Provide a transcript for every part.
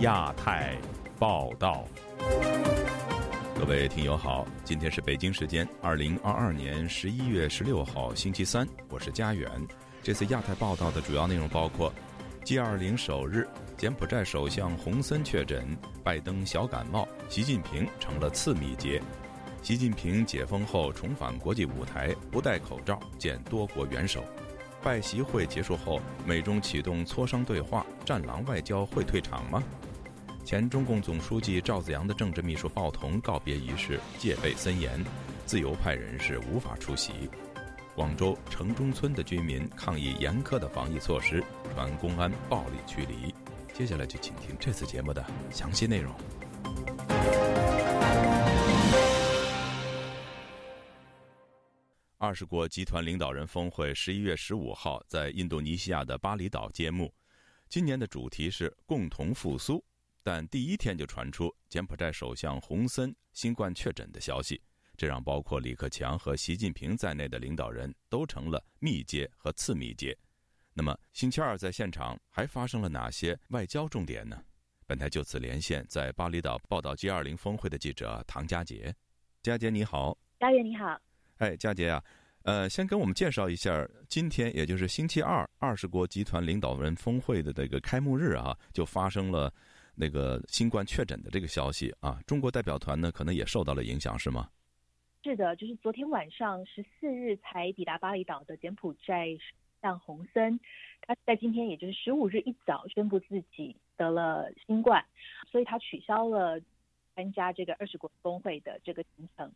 亚太报道，各位听友好，今天是北京时间二零二二年十一月十六号星期三，我是佳远。这次亚太报道的主要内容包括：G 二零首日，柬埔寨首相洪森确诊，拜登小感冒，习近平成了次密接。习近平解封后重返国际舞台，不戴口罩见多国元首。拜习会结束后，美中启动磋商对话，战狼外交会退场吗？前中共总书记赵子阳的政治秘书鲍彤告别仪式戒备森严，自由派人士无法出席。广州城中村的居民抗议严苛的防疫措施，传公安暴力驱离。接下来就请听这次节目的详细内容。二十国集团领导人峰会十一月十五号在印度尼西亚的巴厘岛揭幕。今年的主题是共同复苏，但第一天就传出柬埔寨首相洪森新冠确诊的消息，这让包括李克强和习近平在内的领导人都成了密接和次密接。那么星期二在现场还发生了哪些外交重点呢？本台就此连线在巴厘岛报道 G20 峰会的记者唐佳杰。佳杰你好，佳杰你好。哎，佳杰啊，呃，先跟我们介绍一下，今天也就是星期二，二十国集团领导人峰会的这个开幕日啊，就发生了那个新冠确诊的这个消息啊。中国代表团呢，可能也受到了影响，是吗？是的，就是昨天晚上十四日才抵达巴厘岛的柬埔寨相洪森，他在今天也就是十五日一早宣布自己得了新冠，所以他取消了参加这个二十国峰会的这个行程。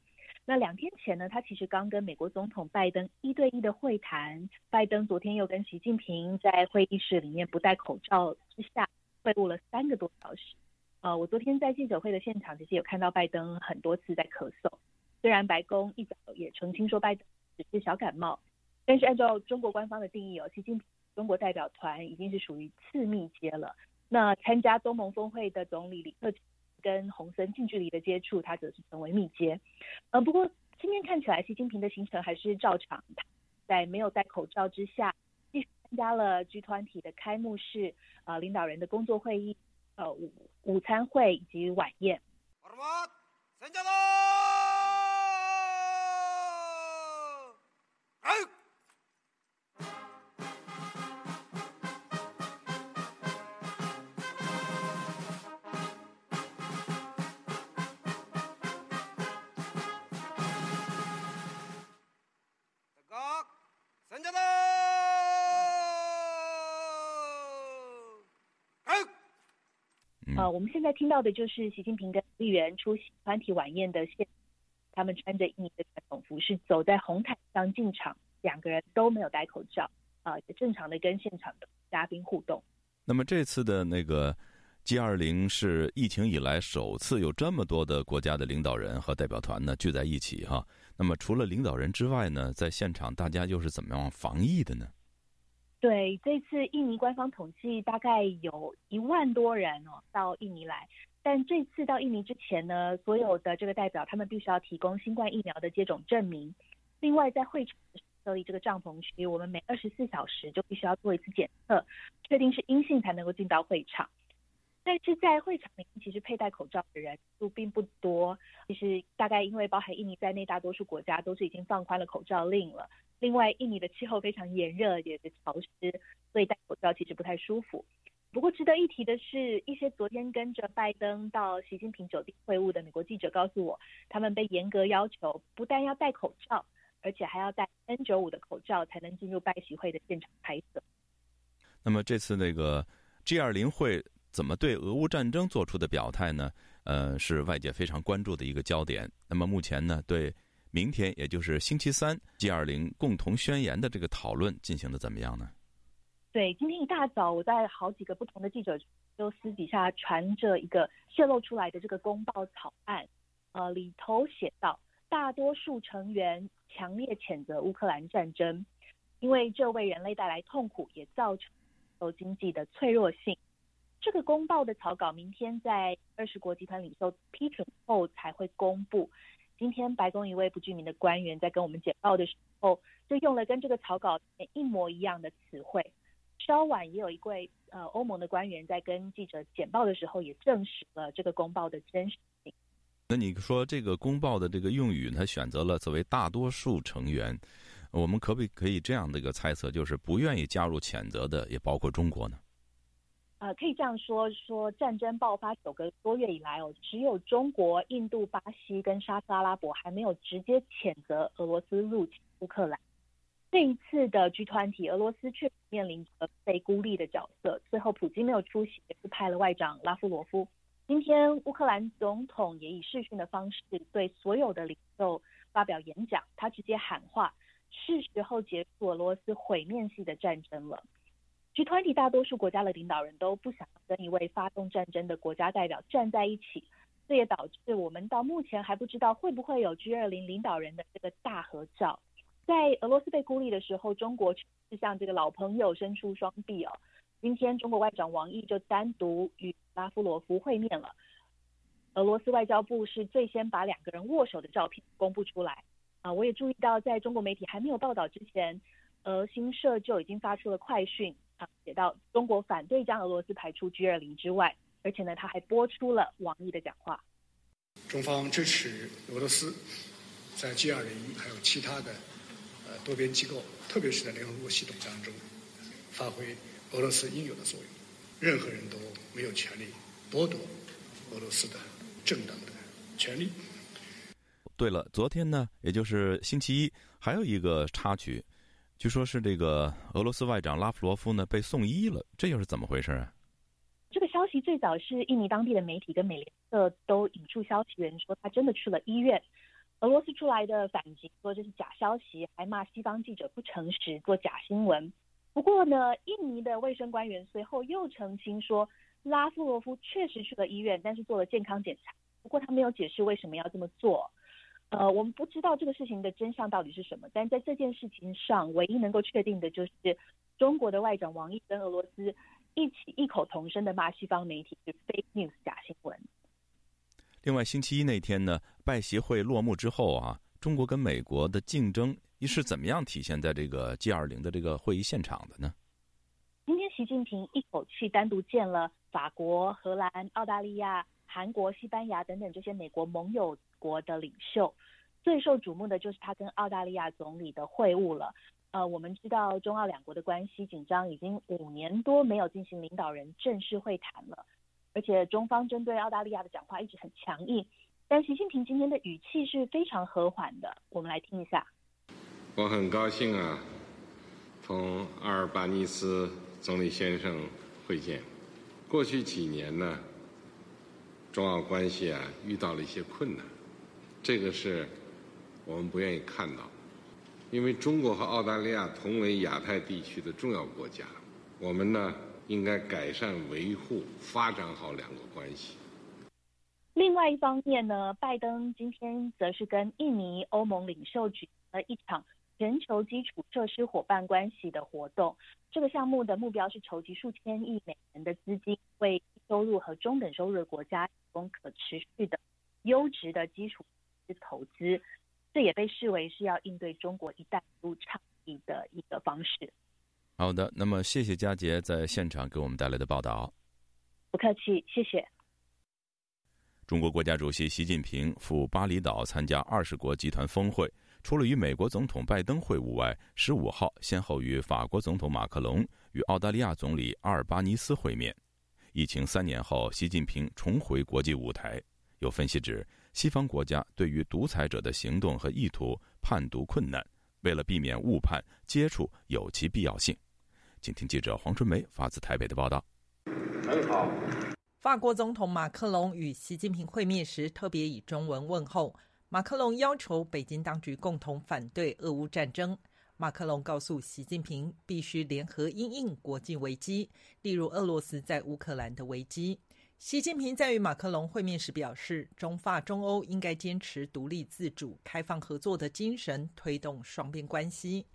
那两天前呢，他其实刚跟美国总统拜登一对一的会谈。拜登昨天又跟习近平在会议室里面不戴口罩之下会晤了三个多小时。呃，我昨天在记者会的现场，其实有看到拜登很多次在咳嗽。虽然白宫一早也澄清说拜登只是小感冒，但是按照中国官方的定义哦，习近平中国代表团已经是属于次密接了。那参加东盟峰会的总理李克。跟洪森近距离的接触，他则是成为密接。呃，不过今天看起来，习近平的行程还是照常，在没有戴口罩之下，参加了 G 团体的开幕式、呃领导人的工作会议、呃午午餐会以及晚宴。呃，我们现在听到的就是习近平跟议员出席团体晚宴的现，他们穿着印尼的传统服饰走在红毯上进场，两个人都没有戴口罩，啊，正常的跟现场的嘉宾互动。那么这次的那个 G 二零是疫情以来首次有这么多的国家的领导人和代表团呢聚在一起哈。那么除了领导人之外呢，在现场大家又是怎么样防疫的呢？对，这次印尼官方统计大概有一万多人哦到印尼来，但这次到印尼之前呢，所有的这个代表他们必须要提供新冠疫苗的接种证明。另外，在会场设立这个帐篷区，我们每二十四小时就必须要做一次检测，确定是阴性才能够进到会场。但是在会场里面，其实佩戴口罩的人数并不多。其实大概因为包含印尼在内，大多数国家都是已经放宽了口罩令了。另外，印尼的气候非常炎热，也是潮湿，所以戴口罩其实不太舒服。不过，值得一提的是，一些昨天跟着拜登到习近平酒店会晤的美国记者告诉我，他们被严格要求不但要戴口罩，而且还要戴 N95 的口罩才能进入拜习会的现场拍摄。那么，这次那个 G20 会怎么对俄乌战争做出的表态呢？呃，是外界非常关注的一个焦点。那么，目前呢，对。明天也就是星期三，G20 共同宣言的这个讨论进行的怎么样呢？对，今天一大早，我在好几个不同的记者都私底下传着一个泄露出来的这个公报草案，呃，里头写道，大多数成员强烈谴责乌克兰战争，因为这为人类带来痛苦，也造成欧经济的脆弱性。这个公报的草稿明天在二十国集团领袖批准后才会公布。今天白宫一位不具名的官员在跟我们简报的时候，就用了跟这个草稿一模一样的词汇，稍晚也有一位呃欧盟的官员在跟记者简报的时候，也证实了这个公报的真实性。那你说这个公报的这个用语，他选择了作为大多数成员，我们可不可以这样的一个猜测，就是不愿意加入谴责的，也包括中国呢？呃，可以这样说，说战争爆发九个多月以来哦，只有中国、印度、巴西跟沙特阿拉伯还没有直接谴责俄罗斯入侵乌克兰。这一次的 G 团体，俄罗斯却面临着被孤立的角色。最后，普京没有出席，是派了外长拉夫罗夫。今天，乌克兰总统也以视讯的方式对所有的领袖发表演讲，他直接喊话：是时候结束俄罗斯毁灭性的战争了。G 团体大多数国家的领导人都不想跟一位发动战争的国家代表站在一起，这也导致我们到目前还不知道会不会有 G 二零领导人的这个大合照。在俄罗斯被孤立的时候，中国是向这个老朋友伸出双臂哦。今天，中国外长王毅就单独与拉夫罗夫会面了。俄罗斯外交部是最先把两个人握手的照片公布出来啊！我也注意到，在中国媒体还没有报道之前，俄新社就已经发出了快讯。啊，写到中国反对将俄罗斯排除 G 二零之外，而且呢，他还播出了王毅的讲话。中方支持俄罗斯在 G 二零还有其他的呃多边机构，特别是在联合国系统当中，发挥俄罗斯应有的作用。任何人都没有权利剥夺俄罗斯的正当的权利。对了，昨天呢，也就是星期一，还有一个插曲。据说是这个俄罗斯外长拉夫罗夫呢被送医了，这又是怎么回事啊？这个消息最早是印尼当地的媒体跟美联社都引述消息源说他真的去了医院。俄罗斯出来的反击说这是假消息，还骂西方记者不诚实，做假新闻。不过呢，印尼的卫生官员随后又澄清说，拉夫罗夫确实去了医院，但是做了健康检查。不过他没有解释为什么要这么做。呃，我们不知道这个事情的真相到底是什么，但在这件事情上，唯一能够确定的就是中国的外长王毅跟俄罗斯一起异口同声的骂西方媒体是 fake news 假新闻。另外，星期一那天呢，拜协会落幕之后啊，中国跟美国的竞争是怎么样体现在这个 G 二零的这个会议现场的呢？习近平一口气单独见了法国、荷兰、澳大利亚。韩国、西班牙等等这些美国盟友国的领袖，最受瞩目的就是他跟澳大利亚总理的会晤了。呃，我们知道中澳两国的关系紧张，已经五年多没有进行领导人正式会谈了。而且中方针对澳大利亚的讲话一直很强硬，但习近平今天的语气是非常和缓的。我们来听一下。我很高兴啊，同阿尔巴尼斯总理先生会见。过去几年呢？中澳关系啊，遇到了一些困难，这个是我们不愿意看到，因为中国和澳大利亚同为亚太地区的重要国家，我们呢应该改善、维护、发展好两个关系。另外一方面呢，拜登今天则是跟印尼、欧盟领袖举行了一场全球基础设施伙伴关系的活动。这个项目的目标是筹集数千亿美元的资金，为收入和中等收入的国家提。供可持续的优质的基础投资，这也被视为是要应对中国“一带一路”倡议的一个方式。好的，那么谢谢佳杰在现场给我们带来的报道。不客气，谢谢。中国国家主席习近平赴巴厘岛参加二十国集团峰会，除了与美国总统拜登会晤外，十五号先后与法国总统马克龙与澳大利亚总理阿尔巴尼斯会面。疫情三年后，习近平重回国际舞台。有分析指，西方国家对于独裁者的行动和意图判读困难，为了避免误判，接触有其必要性。请听记者黄春梅发自台北的报道。很好。法国总统马克龙与习近平会面时，特别以中文问候。马克龙要求北京当局共同反对俄乌战争。马克龙告诉习近平，必须联合应应国际危机，例如俄罗斯在乌克兰的危机。习近平在与马克龙会面时表示，中法中欧应该坚持独立自主、开放合作的精神，推动双边关系。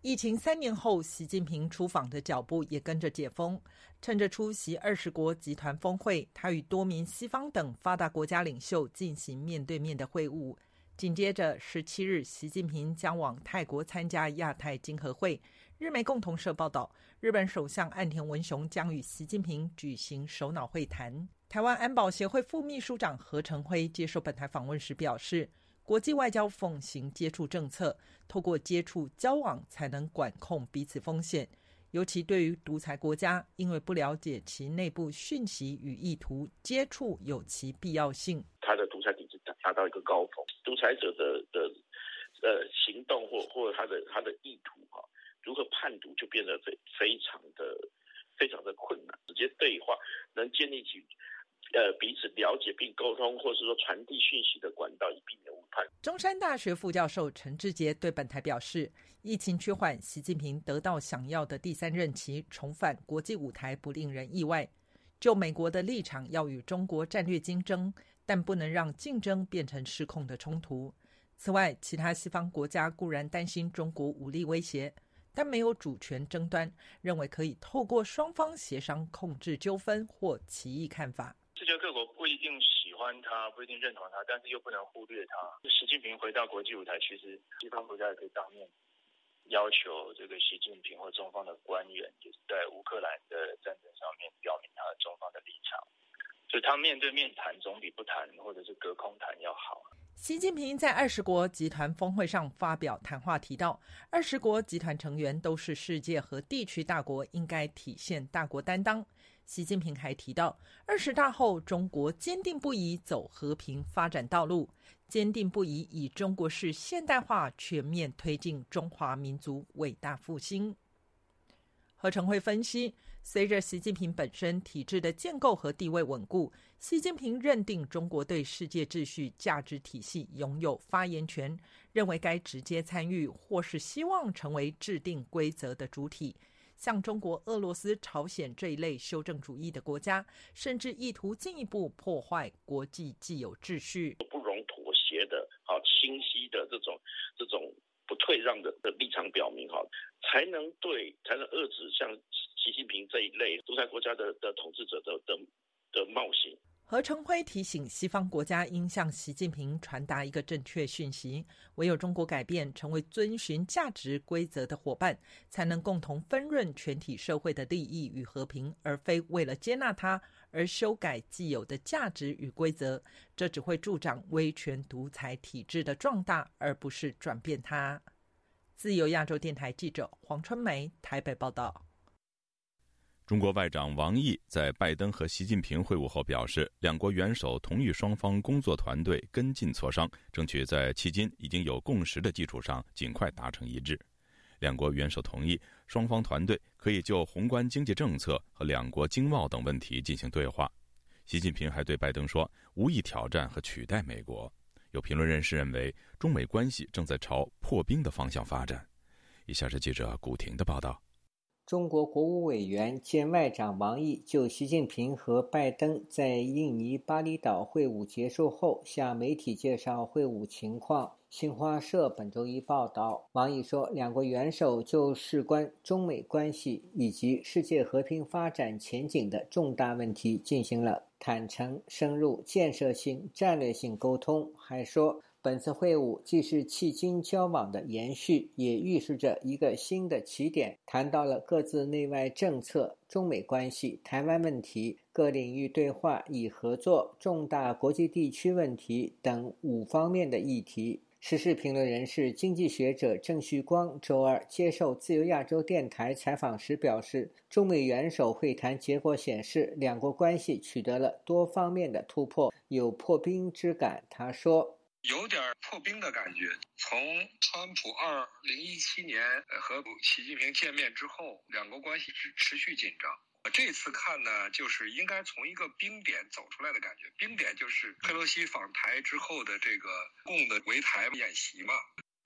疫情三年后，习近平出访的脚步也跟着解封。趁着出席二十国集团峰会，他与多名西方等发达国家领袖进行面对面的会晤。紧接着，十七日，习近平将往泰国参加亚太经合会，日媒共同社报道，日本首相岸田文雄将与习近平举行首脑会谈。台湾安保协会副秘书长何成辉接受本台访问时表示，国际外交奉行接触政策，透过接触交往才能管控彼此风险。尤其对于独裁国家，因为不了解其内部讯息与意图，接触有其必要性。他的独裁体制达到一个高峰，独裁者的的呃行动或或他的他的意图哈。如何判读就变得非非常的非常的困难，直接对话能建立起呃彼此了解并沟通，或是说传递讯息的管道，以避免误判。中山大学副教授陈志杰对本台表示，疫情趋缓，习近平得到想要的第三任期重返国际舞台不令人意外。就美国的立场，要与中国战略竞争，但不能让竞争变成失控的冲突。此外，其他西方国家固然担心中国武力威胁。但没有主权争端，认为可以透过双方协商控制纠纷或歧义看法。世界各国不一定喜欢他，不一定认同他，但是又不能忽略他。习近平回到国际舞台，其实西方国家也可以当面要求这个习近平或中方的官员，就是在乌克兰的战争上面表明他的中方的立场。所以他面对面谈总比不谈或者是隔空谈要好。习近平在二十国集团峰会上发表谈话，提到二十国集团成员都是世界和地区大国，应该体现大国担当。习近平还提到，二十大后，中国坚定不移走和平发展道路，坚定不移以中国式现代化全面推进中华民族伟大复兴。何成会分析。随着习近平本身体制的建构和地位稳固，习近平认定中国对世界秩序价值体系拥有发言权，认为该直接参与或是希望成为制定规则的主体。像中国、俄罗斯、朝鲜这一类修正主义的国家，甚至意图进一步破坏国际既有秩序，不容妥协的、好清晰的这种这种不退让的的立场表明，哈，才能对才能遏制像。习近平这一类独裁国家的的统治者的的的冒险。何成辉提醒西方国家应向习近平传达一个正确讯息：唯有中国改变，成为遵循价值规则的伙伴，才能共同分润全体社会的利益与和平，而非为了接纳它而修改既有的价值与规则。这只会助长威权独裁体制的壮大，而不是转变它。自由亚洲电台记者黄春梅台北报道。中国外长王毅在拜登和习近平会晤后表示，两国元首同意双方工作团队跟进磋商，争取在迄今已经有共识的基础上尽快达成一致。两国元首同意，双方团队可以就宏观经济政策和两国经贸等问题进行对话。习近平还对拜登说，无意挑战和取代美国。有评论人士认为，中美关系正在朝破冰的方向发展。以下是记者古婷的报道。中国国务委员兼外长王毅就习近平和拜登在印尼巴厘岛会晤结束后向媒体介绍会晤情况。新华社本周一报道，王毅说，两国元首就事关中美关系以及世界和平发展前景的重大问题进行了坦诚、深入、建设性、战略性沟通。还说。本次会晤既是迄今交往的延续，也预示着一个新的起点。谈到了各自内外政策、中美关系、台湾问题、各领域对话与合作、重大国际地区问题等五方面的议题。时事评论人士、经济学者郑旭光周二接受自由亚洲电台采访时表示，中美元首会谈结果显示，两国关系取得了多方面的突破，有破冰之感。他说。有点破冰的感觉。从川普二零一七年和习近平见面之后，两国关系持持续紧张。这次看呢，就是应该从一个冰点走出来的感觉。冰点就是佩洛西访台之后的这个共的围台演习嘛。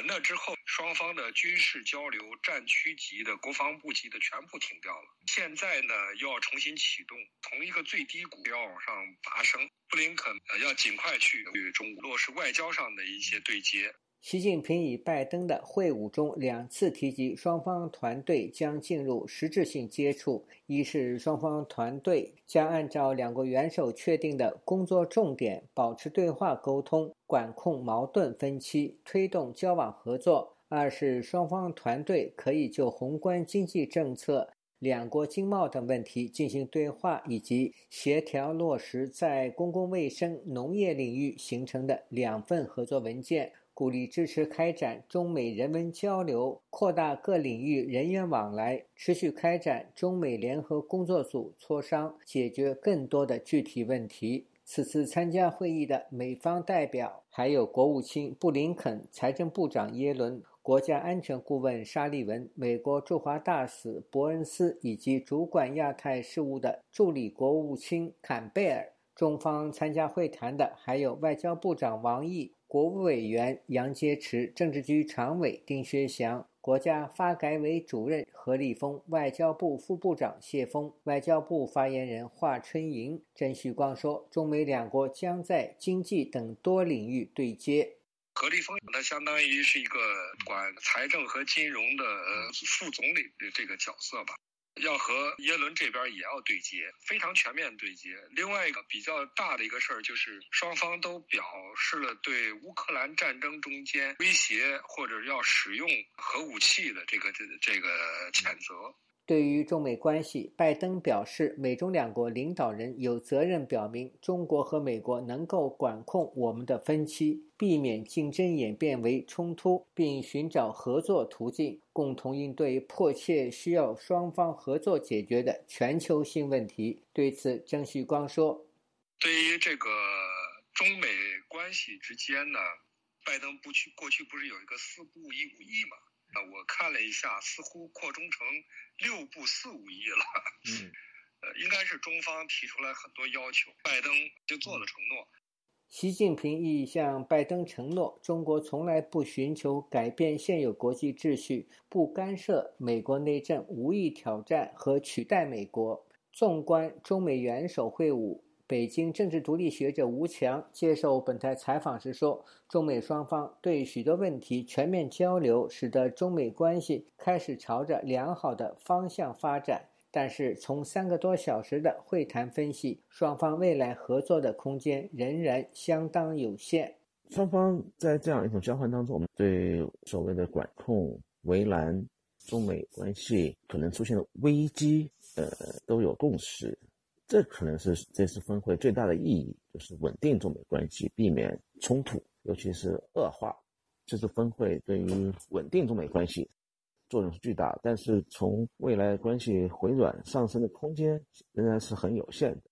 那之后，双方的军事交流、战区级的、国防部级的全部停掉了。现在呢，又要重新启动，从一个最低谷要往上拔升。布林肯要尽快去与中国落实外交上的一些对接。习近平与拜登的会晤中两次提及，双方团队将进入实质性接触。一是双方团队将按照两国元首确定的工作重点，保持对话沟通，管控矛盾分歧，推动交往合作；二是双方团队可以就宏观经济政策、两国经贸等问题进行对话，以及协调落实在公共卫生、农业领域形成的两份合作文件。鼓励支持开展中美人文交流，扩大各领域人员往来，持续开展中美联合工作组磋商，解决更多的具体问题。此次参加会议的美方代表还有国务卿布林肯、财政部长耶伦、国家安全顾问沙利文、美国驻华大使伯恩斯以及主管亚太事务的助理国务卿坎贝尔。中方参加会谈的还有外交部长王毅。国务委员杨洁篪、政治局常委丁薛祥、国家发改委主任何立峰、外交部副部长谢峰、外交部发言人华春莹、郑旭光说：“中美两国将在经济等多领域对接。”何立峰他相当于是一个管财政和金融的副总理的这个角色吧。要和耶伦这边也要对接，非常全面对接。另外一个比较大的一个事儿就是，双方都表示了对乌克兰战争中间威胁或者要使用核武器的这个这这个谴责。对于中美关系，拜登表示，美中两国领导人有责任表明，中国和美国能够管控我们的分歧，避免竞争演变为冲突，并寻找合作途径，共同应对迫切需要双方合作解决的全球性问题。对此，郑旭光说：“对于这个中美关系之间呢，拜登不去过去不是有一个四不一无意吗？”啊，我看了一下，似乎扩充成六步四五亿了。嗯，呃，应该是中方提出来很多要求，拜登就做了承诺。习近平亦向拜登承诺，中国从来不寻求改变现有国际秩序，不干涉美国内政，无意挑战和取代美国。纵观中美元首会晤。北京政治独立学者吴强接受本台采访时说：“中美双方对许多问题全面交流，使得中美关系开始朝着良好的方向发展。但是，从三个多小时的会谈分析，双方未来合作的空间仍然相当有限。双方在这样一种交换当中，我们对所谓的管控、围栏中美关系可能出现的危机，呃，都有共识。”这可能是这次峰会最大的意义，就是稳定中美关系，避免冲突，尤其是恶化。这次峰会对于稳定中美关系作用是巨大，但是从未来关系回软上升的空间仍然是很有限的。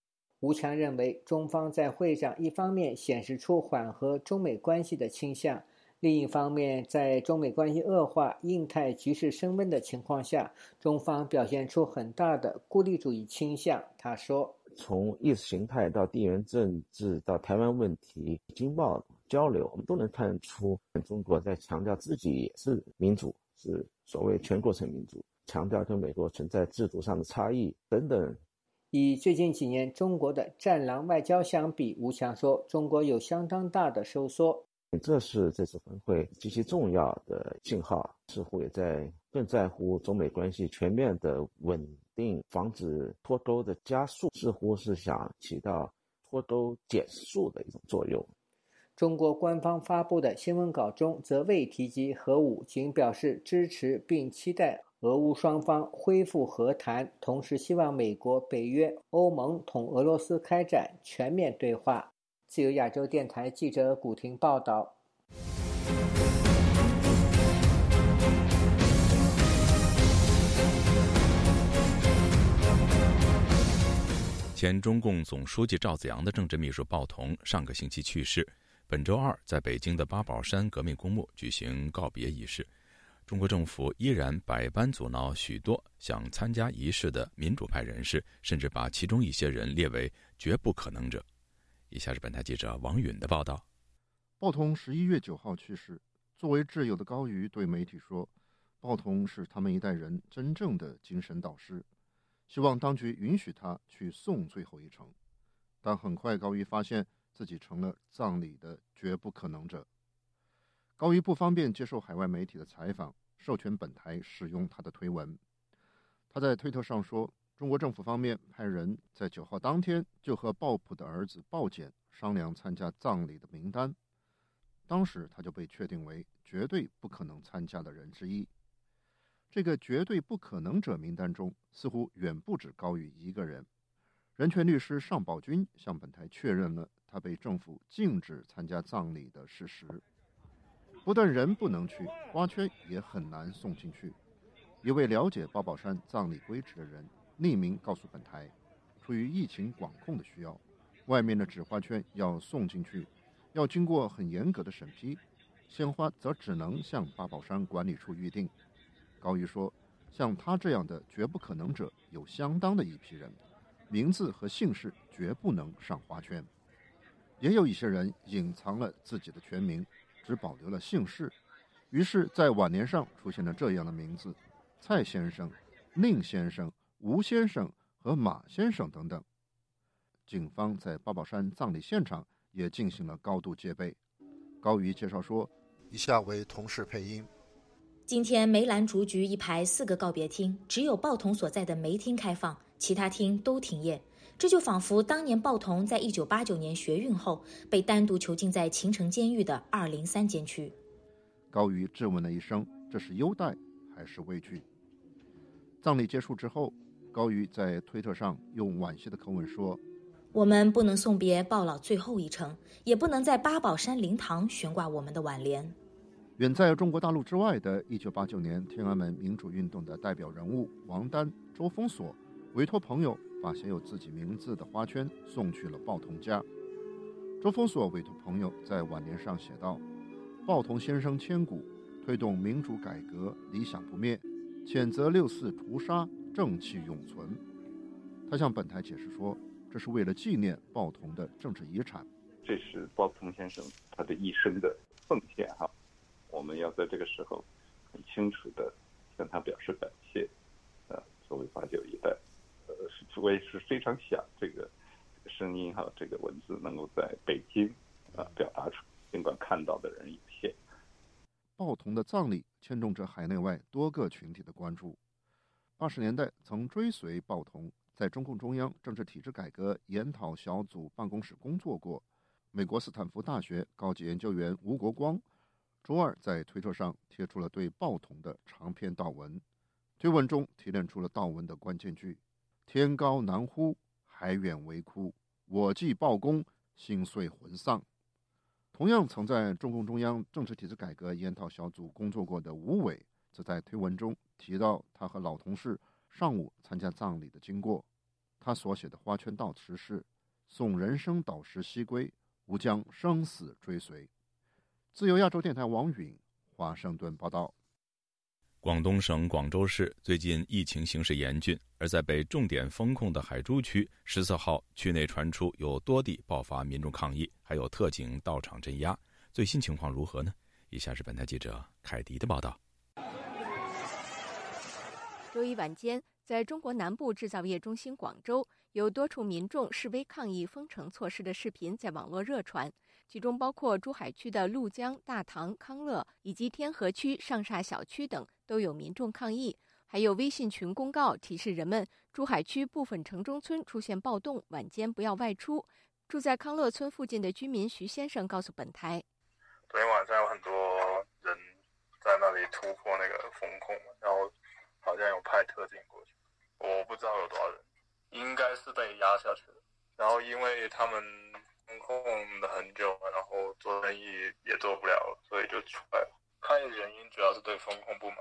吴强认为，中方在会上一方面显示出缓和中美关系的倾向。另一方面，在中美关系恶化、印太局势升温的情况下，中方表现出很大的孤立主义倾向。他说：“从意识形态到地缘政治到台湾问题、经贸交流，我们都能看出中国在强调自己也是民主，是所谓全过程民主，强调跟美国存在制度上的差异等等。”以最近几年中国的“战狼外交”相比，吴强说：“中国有相当大的收缩。”这是这次峰会极其重要的信号，似乎也在更在乎中美关系全面的稳定，防止脱钩的加速，似乎是想起到脱钩减速的一种作用。中国官方发布的新闻稿中则未提及核武，仅表示支持并期待俄乌双方恢复和谈，同时希望美国、北约、欧盟同俄罗斯开展全面对话。自由亚洲电台记者古婷报道：前中共总书记赵子阳的政治秘书鲍同上个星期去世，本周二在北京的八宝山革命公墓举行告别仪式。中国政府依然百般阻挠许多想参加仪式的民主派人士，甚至把其中一些人列为绝不可能者。以下是本台记者王允的报道。鲍同十一月九号去世。作为挚友的高瑜对媒体说：“鲍同是他们一代人真正的精神导师，希望当局允许他去送最后一程。”但很快，高瑜发现自己成了葬礼的绝不可能者。高于不方便接受海外媒体的采访，授权本台使用他的推文。他在推特上说。中国政府方面派人在九号当天就和鲍普的儿子鲍简商量参加葬礼的名单，当时他就被确定为绝对不可能参加的人之一。这个绝对不可能者名单中，似乎远不止高宇一个人。人权律师尚宝军向本台确认了他被政府禁止参加葬礼的事实。不但人不能去，花圈也很难送进去。一位了解八宝山葬礼规制的人匿名告诉本台，出于疫情管控的需要，外面的纸花圈要送进去，要经过很严格的审批，鲜花则只能向八宝山管理处预定。高瑜说：“像他这样的绝不可能者有相当的一批人，名字和姓氏绝不能上花圈。也有一些人隐藏了自己的全名，只保留了姓氏，于是，在晚年上出现了这样的名字：蔡先生、宁先生、吴先生和马先生等等。”警方在八宝山葬礼现场也进行了高度戒备。高瑜介绍说：“以下为同事配音。”今天梅兰竹菊一排四个告别厅，只有报童所在的梅厅开放，其他厅都停业。这就仿佛当年鲍童在一九八九年学运后被单独囚禁在秦城监狱的二零三监区。高瑜质问了一声：“这是优待还是畏惧？”葬礼结束之后，高瑜在推特上用惋惜的口吻说：“我们不能送别鲍老最后一程，也不能在八宝山灵堂悬挂我们的挽联。”远在中国大陆之外的1989年天安门民主运动的代表人物王丹、周峰所委托朋友把写有自己名字的花圈送去了鲍童家。周峰所委托朋友在挽联上写道：“鲍童先生千古，推动民主改革理想不灭，谴责六四屠杀正气永存。”他向本台解释说：“这是为了纪念鲍童的政治遗产，这是鲍童先生他的一生的奉献。”哈。我们要在这个时候很清楚的向他表示感谢，呃，作为八九一代，我也是非常想这个声音哈，这个文字能够在北京啊表达出，尽管看到的人有限。鲍童的葬礼牵动着海内外多个群体的关注。八十年代曾追随鲍童在中共中央政治体制改革研讨小组办公室工作过，美国斯坦福大学高级研究员吴国光。周二在推特上贴出了对鲍童的长篇悼文，推文中提炼出了悼文的关键句：“天高难呼，海远为哭，我既报功，心碎魂丧。”同样曾在中共中央政治体制改革研讨小组工作过的吴伟，则在推文中提到他和老同事上午参加葬礼的经过。他所写的花圈悼词是：“送人生导师西归，吾将生死追随。”自由亚洲电台王允华盛顿报道：广东省广州市最近疫情形势严峻，而在被重点封控的海珠区，十四号区内传出有多地爆发民众抗议，还有特警到场镇压。最新情况如何呢？以下是本台记者凯迪的报道。周一晚间，在中国南部制造业中心广州，有多处民众示威抗议封城措施的视频在网络热传。其中包括珠海区的鹭江、大塘、康乐以及天河区上沙小区等，都有民众抗议。还有微信群公告提示人们，珠海区部分城中村出现暴动，晚间不要外出。住在康乐村附近的居民徐先生告诉本台：“昨天晚上有很多人在那里突破那个风控，然后好像有派特警过去，我不知道有多少人，应该是被压下去了。然后因为他们。”封控了很久，然后做生意也做不了，所以就出来了。看原因主要是对风控不满。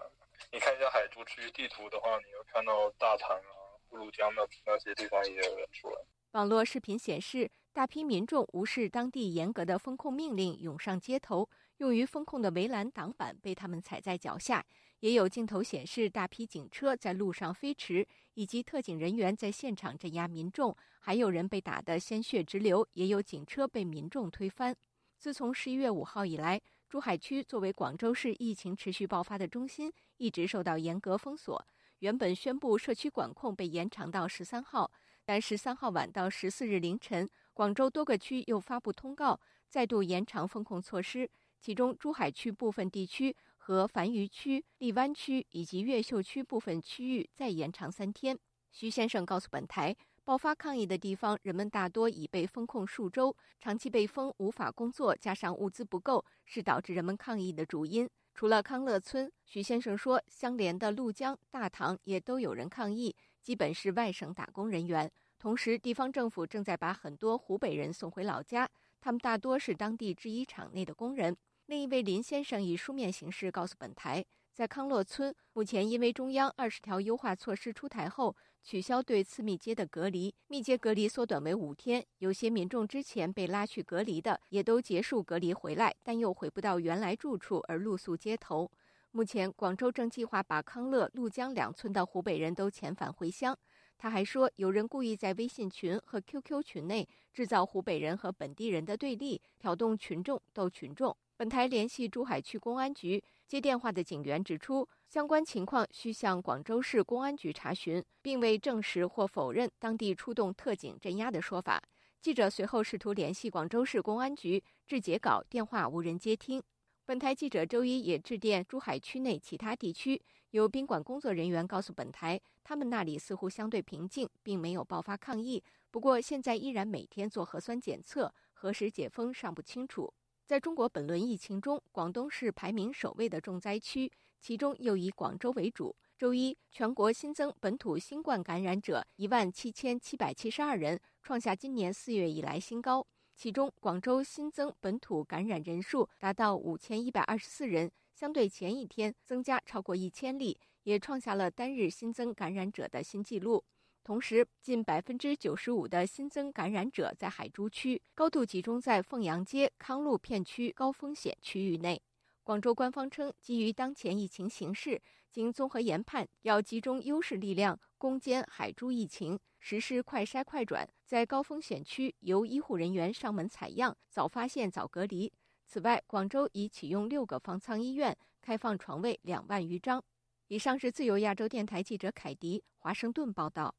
你看一下海珠区地图的话，你会看到大潭啊、呼噜江那那些地方也有人出来。网络视频显示，大批民众无视当地严格的风控命令，涌上街头，用于风控的围栏挡板被他们踩在脚下。也有镜头显示，大批警车在路上飞驰，以及特警人员在现场镇压民众，还有人被打得鲜血直流，也有警车被民众推翻。自从十一月五号以来，珠海区作为广州市疫情持续爆发的中心，一直受到严格封锁。原本宣布社区管控被延长到十三号，但十三号晚到十四日凌晨，广州多个区又发布通告，再度延长封控措施。其中，珠海区部分地区。和番禺区、荔湾区以及越秀区部分区域再延长三天。徐先生告诉本台，爆发抗议的地方，人们大多已被封控数周，长期被封无法工作，加上物资不够，是导致人们抗议的主因。除了康乐村，徐先生说，相连的陆江、大塘也都有人抗议，基本是外省打工人员。同时，地方政府正在把很多湖北人送回老家，他们大多是当地制衣厂内的工人。另一位林先生以书面形式告诉本台，在康乐村，目前因为中央二十条优化措施出台后，取消对次密接的隔离，密接隔离缩短为五天。有些民众之前被拉去隔离的，也都结束隔离回来，但又回不到原来住处而露宿街头。目前，广州正计划把康乐、陆江两村的湖北人都遣返回乡。他还说，有人故意在微信群和 QQ 群内制造湖北人和本地人的对立，挑动群众斗群众。本台联系珠海区公安局接电话的警员指出，相关情况需向广州市公安局查询，并未证实或否认当地出动特警镇压的说法。记者随后试图联系广州市公安局，致截稿，电话无人接听。本台记者周一也致电珠海区内其他地区，有宾馆工作人员告诉本台，他们那里似乎相对平静，并没有爆发抗议。不过现在依然每天做核酸检测，何时解封尚不清楚。在中国本轮疫情中，广东是排名首位的重灾区，其中又以广州为主。周一，全国新增本土新冠感染者一万七千七百七十二人，创下今年四月以来新高。其中，广州新增本土感染人数达到五千一百二十四人，相对前一天增加超过一千例，也创下了单日新增感染者的新纪录。同时，近百分之九十五的新增感染者在海珠区，高度集中在凤阳街、康路片区高风险区域内。广州官方称，基于当前疫情形势，经综合研判，要集中优势力量攻坚海珠疫情，实施快筛快转，在高风险区由医护人员上门采样，早发现早隔离。此外，广州已启用六个方舱医院，开放床位两万余张。以上是自由亚洲电台记者凯迪华盛顿报道。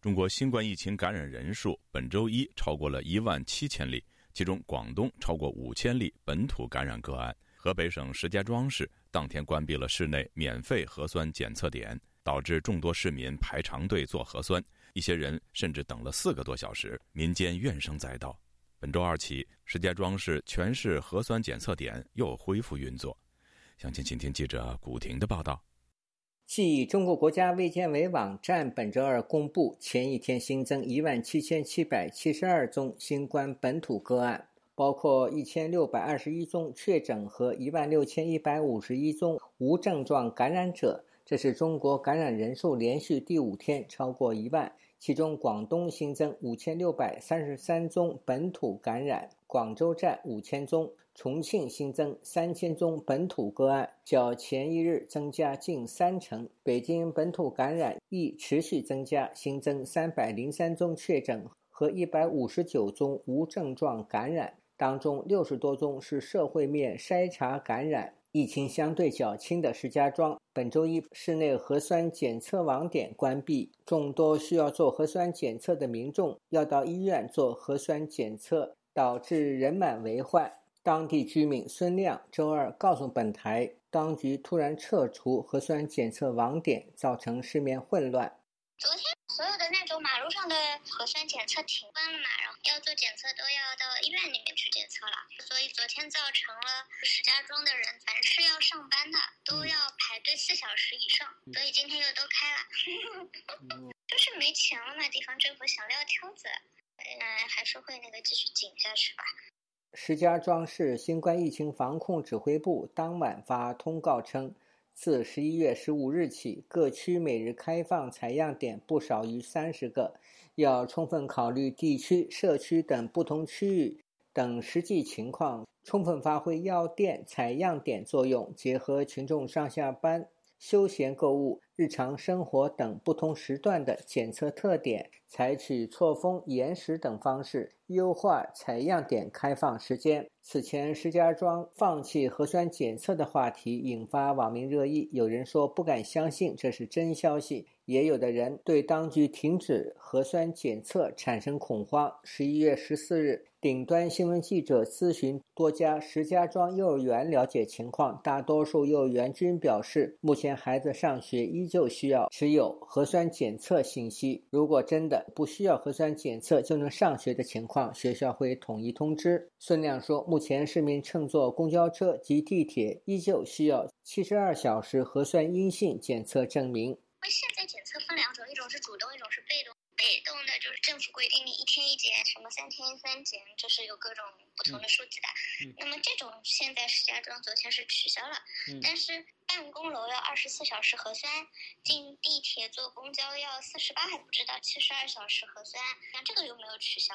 中国新冠疫情感染人数本周一超过了一万七千例，其中广东超过五千例本土感染个案。河北省石家庄市当天关闭了市内免费核酸检测点，导致众多市民排长队做核酸，一些人甚至等了四个多小时，民间怨声载道。本周二起，石家庄市全市核酸检测点又恢复运作。详情，请听记者古婷的报道。继中国国家卫健委网站本周二公布，前一天新增一万七千七百七十二宗新冠本土个案，包括一千六百二十一宗确诊和一万六千一百五十一宗无症状感染者。这是中国感染人数连续第五天超过一万。其中，广东新增五千六百三十三宗本土感染，广州站五千宗。重庆新增三千宗本土个案，较前一日增加近三成。北京本土感染亦持续增加，新增三百零三宗确诊和一百五十九宗无症状感染，当中六十多宗是社会面筛查感染。疫情相对较轻的石家庄，本周一室内核酸检测网点关闭，众多需要做核酸检测的民众要到医院做核酸检测，导致人满为患。当地居民孙亮周二告诉本台，当局突然撤除核酸检测网点，造成市面混乱。昨天所有的那种马路上的核酸检测停关了嘛，然后要做检测都要到医院里面去检测了，所以昨天造成了石家庄的人凡是要上班的都要排队四小时以上，所以今天又都开了，就是没钱了嘛，地方政府想撂挑子，嗯，还是会那个继续紧下去吧。石家庄市新冠疫情防控指挥部当晚发通告称，自十一月十五日起，各区每日开放采样点不少于三十个，要充分考虑地区、社区等不同区域等实际情况，充分发挥药店采样点作用，结合群众上下班、休闲购物。日常生活等不同时段的检测特点，采取错峰、延时等方式优化采样点开放时间。此前，石家庄放弃核酸检测的话题引发网民热议，有人说不敢相信这是真消息，也有的人对当局停止核酸检测产生恐慌。十一月十四日。顶端新闻记者咨询多家石家庄幼儿园了解情况，大多数幼儿园均表示，目前孩子上学依旧需要持有核酸检测信息。如果真的不需要核酸检测就能上学的情况。学校会统一通知。孙亮说，目前市民乘坐公交车及地铁依旧需要七十二小时核酸阴性检测证明。现在检测分两种，一种是主动，一种是被动。被动的就是政府规定你一天一检，什么三天一三检，就是有各种不同的数字的。那么这种现在石家庄昨天是取消了，但是办公楼要二十四小时核酸，进地铁坐公交要四十八还不知道七十二小时核酸，那这个又没有取消？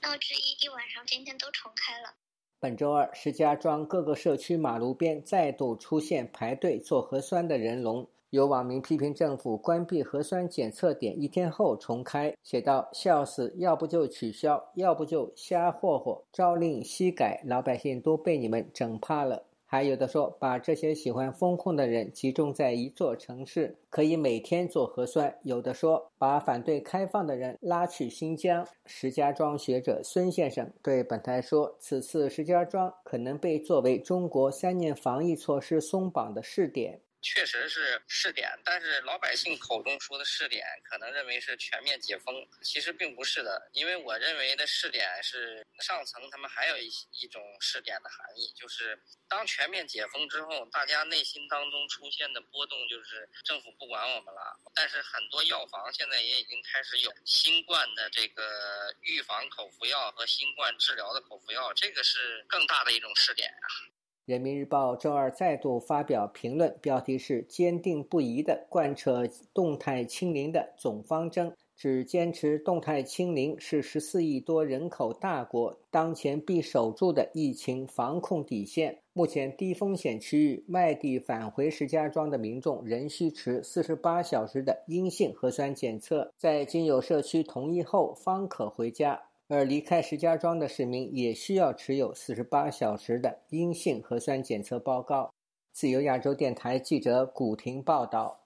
闹至一一晚上，今天都重开了。本周二，石家庄各个社区马路边再度出现排队做核酸的人龙。有网民批评政府关闭核酸检测点一天后重开，写道：“笑死，要不就取消，要不就瞎霍霍，朝令夕改，老百姓都被你们整怕了。”还有的说，把这些喜欢风控的人集中在一座城市，可以每天做核酸；有的说，把反对开放的人拉去新疆。石家庄学者孙先生对本台说：“此次石家庄可能被作为中国三年防疫措施松绑的试点。”确实是试点，但是老百姓口中说的试点，可能认为是全面解封，其实并不是的。因为我认为的试点是上层他们还有一一种试点的含义，就是当全面解封之后，大家内心当中出现的波动就是政府不管我们了。但是很多药房现在也已经开始有新冠的这个预防口服药和新冠治疗的口服药，这个是更大的一种试点啊。人民日报周二再度发表评论，标题是“坚定不移地贯彻动态清零的总方针”，指坚持动态清零是十四亿多人口大国当前必守住的疫情防控底线。目前低风险区域外地返回石家庄的民众仍需持四十八小时的阴性核酸检测，在经有社区同意后方可回家。而离开石家庄的市民也需要持有四十八小时的阴性核酸检测报告。自由亚洲电台记者古婷报道：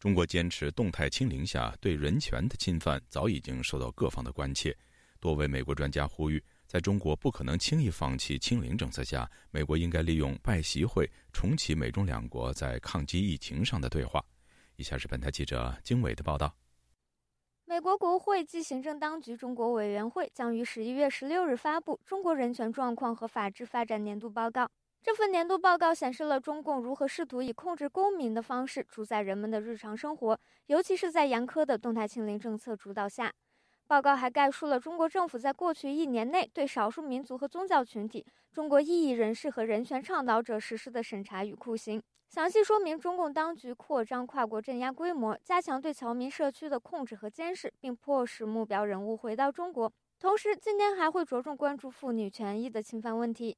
中国坚持动态清零下，对人权的侵犯早已经受到各方的关切。多位美国专家呼吁，在中国不可能轻易放弃清零政策下，美国应该利用拜习会重启美中两国在抗击疫情上的对话。以下是本台记者经纬的报道。美国国会及行政当局中国委员会将于十一月十六日发布《中国人权状况和法治发展年度报告》。这份年度报告显示了中共如何试图以控制公民的方式主宰人们的日常生活，尤其是在严苛的动态清零政策主导下。报告还概述了中国政府在过去一年内对少数民族和宗教群体、中国异议人士和人权倡导者实施的审查与酷刑。详细说明中共当局扩张跨国镇压规模，加强对侨民社区的控制和监视，并迫使目标人物回到中国。同时，今天还会着重关注妇女权益的侵犯问题。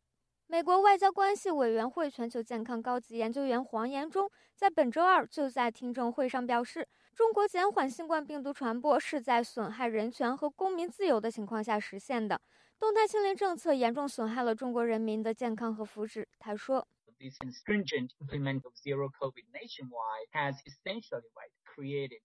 美国外交关系委员会全球健康高级研究员黄延忠在本周二就在听证会上表示，中国减缓新冠病毒传播是在损害人权和公民自由的情况下实现的。动态清零政策严重损害了中国人民的健康和福祉，他说。This stringent implement of zero COVID nationwide has essentially created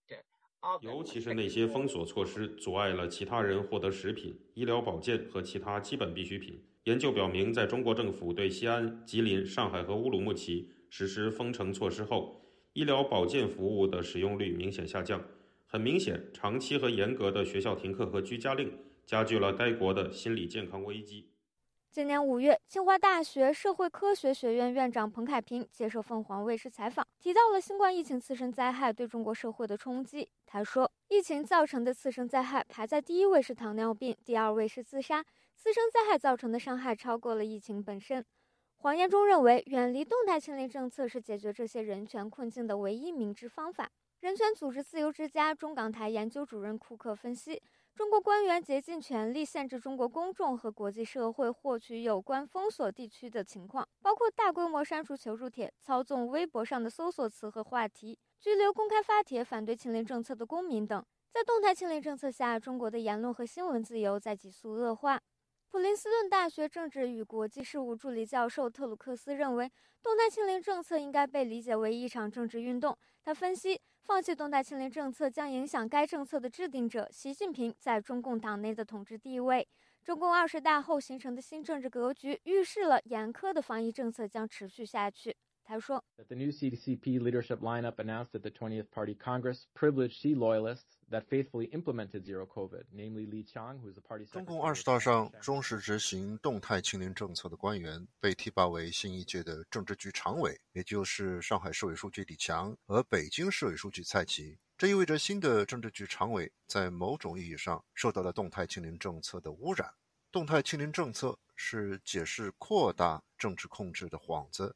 尤其是那些封锁措施阻碍了其他人获得食品、医疗保健和其他基本必需品。研究表明，在中国政府对西安、吉林、上海和乌鲁木齐实施封城措施后，医疗保健服务的使用率明显下降。很明显，长期和严格的学校停课和居家令加剧了该国的心理健康危机。今年五月，清华大学社会科学学院院长彭凯平接受凤凰卫视采访，提到了新冠疫情次生灾害对中国社会的冲击。他说，疫情造成的次生灾害排在第一位是糖尿病，第二位是自杀。次生灾害造成的伤害超过了疫情本身。黄延忠认为，远离动态清零政策是解决这些人权困境的唯一明智方法。人权组织自由之家中港台研究主任库克分析。中国官员竭尽全力限制中国公众和国际社会获取有关封锁地区的情况，包括大规模删除求助帖、操纵微博上的搜索词和话题、拘留公开发帖反对清零政策的公民等。在动态清零政策下，中国的言论和新闻自由在急速恶化。普林斯顿大学政治与国际事务助理教授特鲁克斯认为，动态清零政策应该被理解为一场政治运动。他分析，放弃动态清零政策将影响该政策的制定者习近平在中共党内的统治地位。中共二十大后形成的新政治格局预示了严苛的防疫政策将持续下去。他说：“The new CDCP leadership lineup announced at the 20th Party Congress privileged Xi loyalists that faithfully implemented zero COVID, namely Li Qiang, who is the party 中共二十大上忠实执行动态清零政策的官员被提拔为新一届的政治局常委，也就是上海市委书记李强和北京市委书记蔡奇。这意味着新的政治局常委在某种意义上受到了动态清零政策的污染。动态清零政策是解释扩大政治控制的幌子。”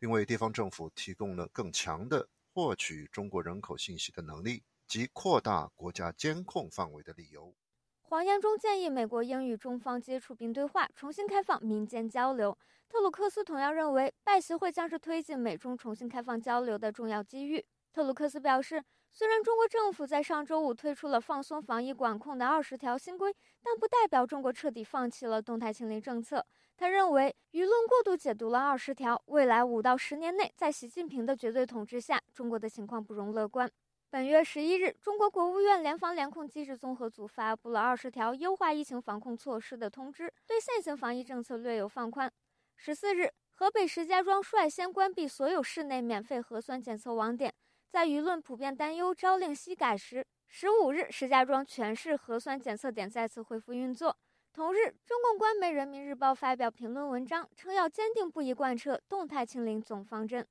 并为地方政府提供了更强的获取中国人口信息的能力及扩大国家监控范围的理由。黄延中建议美国应与中方接触并对话，重新开放民间交流。特鲁克斯同样认为，拜协会将是推进美中重新开放交流的重要机遇。特鲁克斯表示，虽然中国政府在上周五推出了放松防疫管控的二十条新规，但不代表中国彻底放弃了动态清零政策。他认为，舆论过度解读了二十条。未来五到十年内，在习近平的绝对统治下，中国的情况不容乐观。本月十一日，中国国务院联防联控机制综合组发布了二十条优化疫情防控措施的通知，对现行防疫政策略有放宽。十四日，河北石家庄率先关闭所有室内免费核酸检测网点。在舆论普遍担忧朝令夕改时，十五日，石家庄全市核酸检测点再次恢复运作。同日，中共官媒《人民日报》发表评论文章，称要坚定不移贯彻动态清零总方针。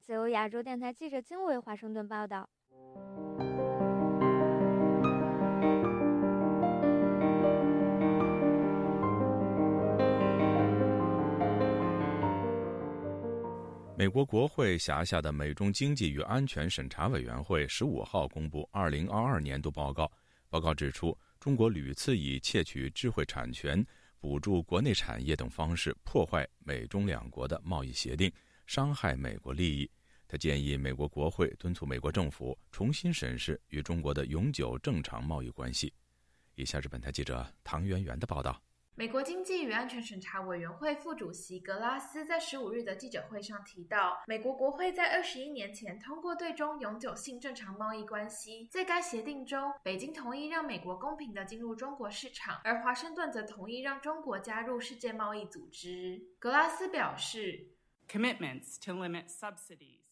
自由亚洲电台记者经纬华盛顿报道。美国国会辖下的美中经济与安全审查委员会十五号公布二零二二年度报告，报告指出。中国屡次以窃取智慧产权、补助国内产业等方式破坏美中两国的贸易协定，伤害美国利益。他建议美国国会敦促美国政府重新审视与中国的永久正常贸易关系。以下是本台记者唐媛媛的报道。美国经济与安全审查委员会副主席格拉斯在十五日的记者会上提到，美国国会在二十一年前通过对中永久性正常贸易关系，在该协定中，北京同意让美国公平地进入中国市场，而华盛顿则同意让中国加入世界贸易组织。格拉斯表示，commitments to limit subsidies。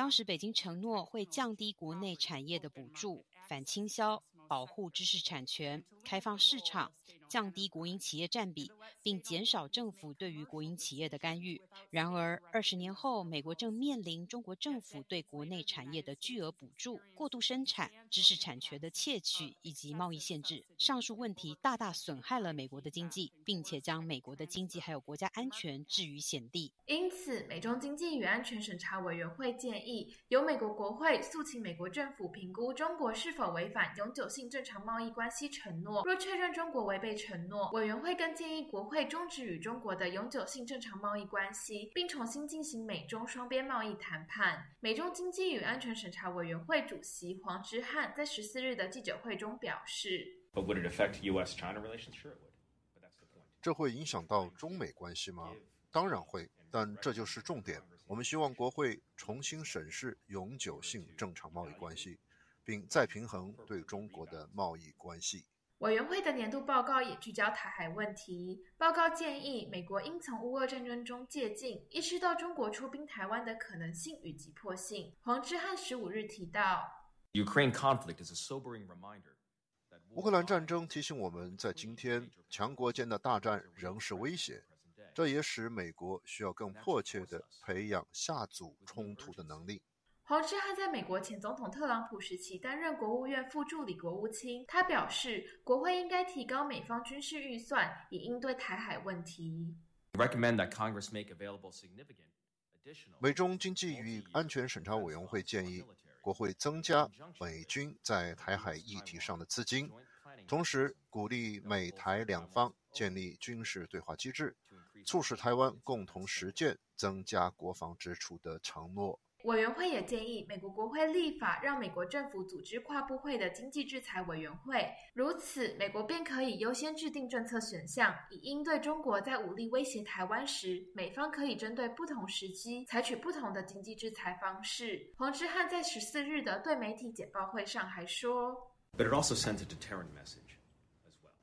当时北京承诺会降低国内产业的补助，反倾销。保护知识产权，开放市场，降低国营企业占比，并减少政府对于国营企业的干预。然而，二十年后，美国正面临中国政府对国内产业的巨额补助、过度生产、知识产权的窃取以及贸易限制。上述问题大大损害了美国的经济，并且将美国的经济还有国家安全置于险地。因此，美中经济与安全审查委员会建议，由美国国会诉请美国政府评估中国是否违反永久性。正常贸易关系承诺，若确认中国违背承诺，委员会更建议国会终止与中国的永久性正常贸易关系，并重新进行美中双边贸易谈判。美中经济与安全审查委员会主席黄之汉在十四日的记者会中表示：“这会影响到中美关系吗？当然会，但这就是重点。我们希望国会重新审视永久性正常贸易关系。”并再平衡对中国的贸易关系。委员会的年度报告也聚焦台海问题。报告建议美国应从乌俄战争中借鉴，意识到中国出兵台湾的可能性与急迫性。黄之汉十五日提到，乌克兰战争提醒我们在今天强国间的大战仍是威胁，这也使美国需要更迫切地培养下组冲突的能力。黄志汉在美国前总统特朗普时期担任国务院副助理国务卿。他表示，国会应该提高美方军事预算，以应对台海问题。美中经济与安全审查委员会建议，国会增加美军在台海议题上的资金，同时鼓励美台两方建立军事对话机制，促使台湾共同实践增加国防支出的承诺。委员会也建议美国国会立法，让美国政府组织跨部会的经济制裁委员会，如此美国便可以优先制定政策选项，以应对中国在武力威胁台湾时，美方可以针对不同时机采取不同的经济制裁方式。黄之汉在十四日的对媒体简报会上还说：“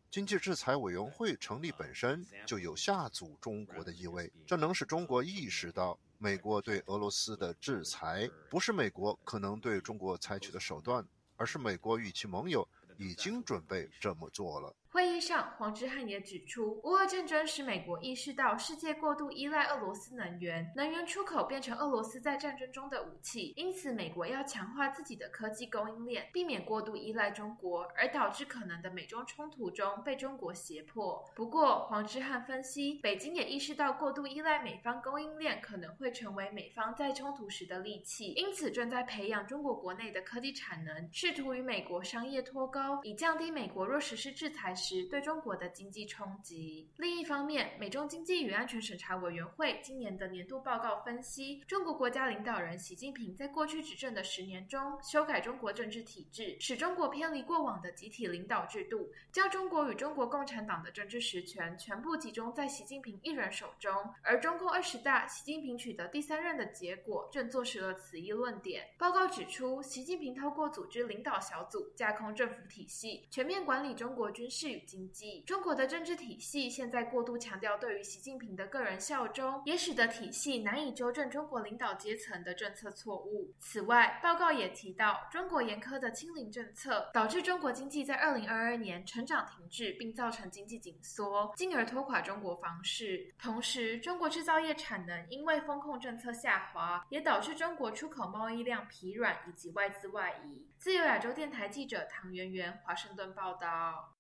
经济制裁委员会成立本身就有下阻中国的意味，这能使中国意识到。”美国对俄罗斯的制裁不是美国可能对中国采取的手段，而是美国与其盟友已经准备这么做了。会议上，黄之汉也指出，乌俄战争使美国意识到世界过度依赖俄罗斯能源，能源出口变成俄罗斯在战争中的武器，因此美国要强化自己的科技供应链，避免过度依赖中国，而导致可能的美中冲突中被中国胁迫。不过，黄之汉分析，北京也意识到过度依赖美方供应链可能会成为美方在冲突时的利器，因此正在培养中国国内的科技产能，试图与美国商业脱钩，以降低美国若实施制裁时。对中国的经济冲击。另一方面，美中经济与安全审查委员会今年的年度报告分析，中国国家领导人习近平在过去执政的十年中，修改中国政治体制，使中国偏离过往的集体领导制度，将中国与中国共产党的政治实权全部集中在习近平一人手中。而中共二十大，习近平取得第三任的结果，正坐实了此一论点。报告指出，习近平透过组织领导小组，架空政府体系，全面管理中国军事与经济。中国的政治体系现在过度强调对于习近平的个人效忠，也使得体系难以纠正中国领导阶层的政策错误。此外，报告也提到，中国严苛的清零政策导致中国经济在二零二二年成长停滞，并造成经济紧缩，进而拖垮中国房市。同时，中国制造业产能因为风控政策下滑，也导致中国出口贸易量疲软以及外资外移。自由亚洲电台记者唐媛媛华盛顿报道。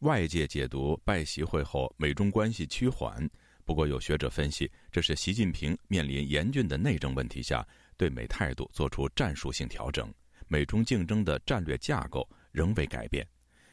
外界解读拜习会后美中关系趋缓，不过有学者分析，这是习近平面临严峻的内政问题下，对美态度做出战术性调整，美中竞争的战略架构仍未改变。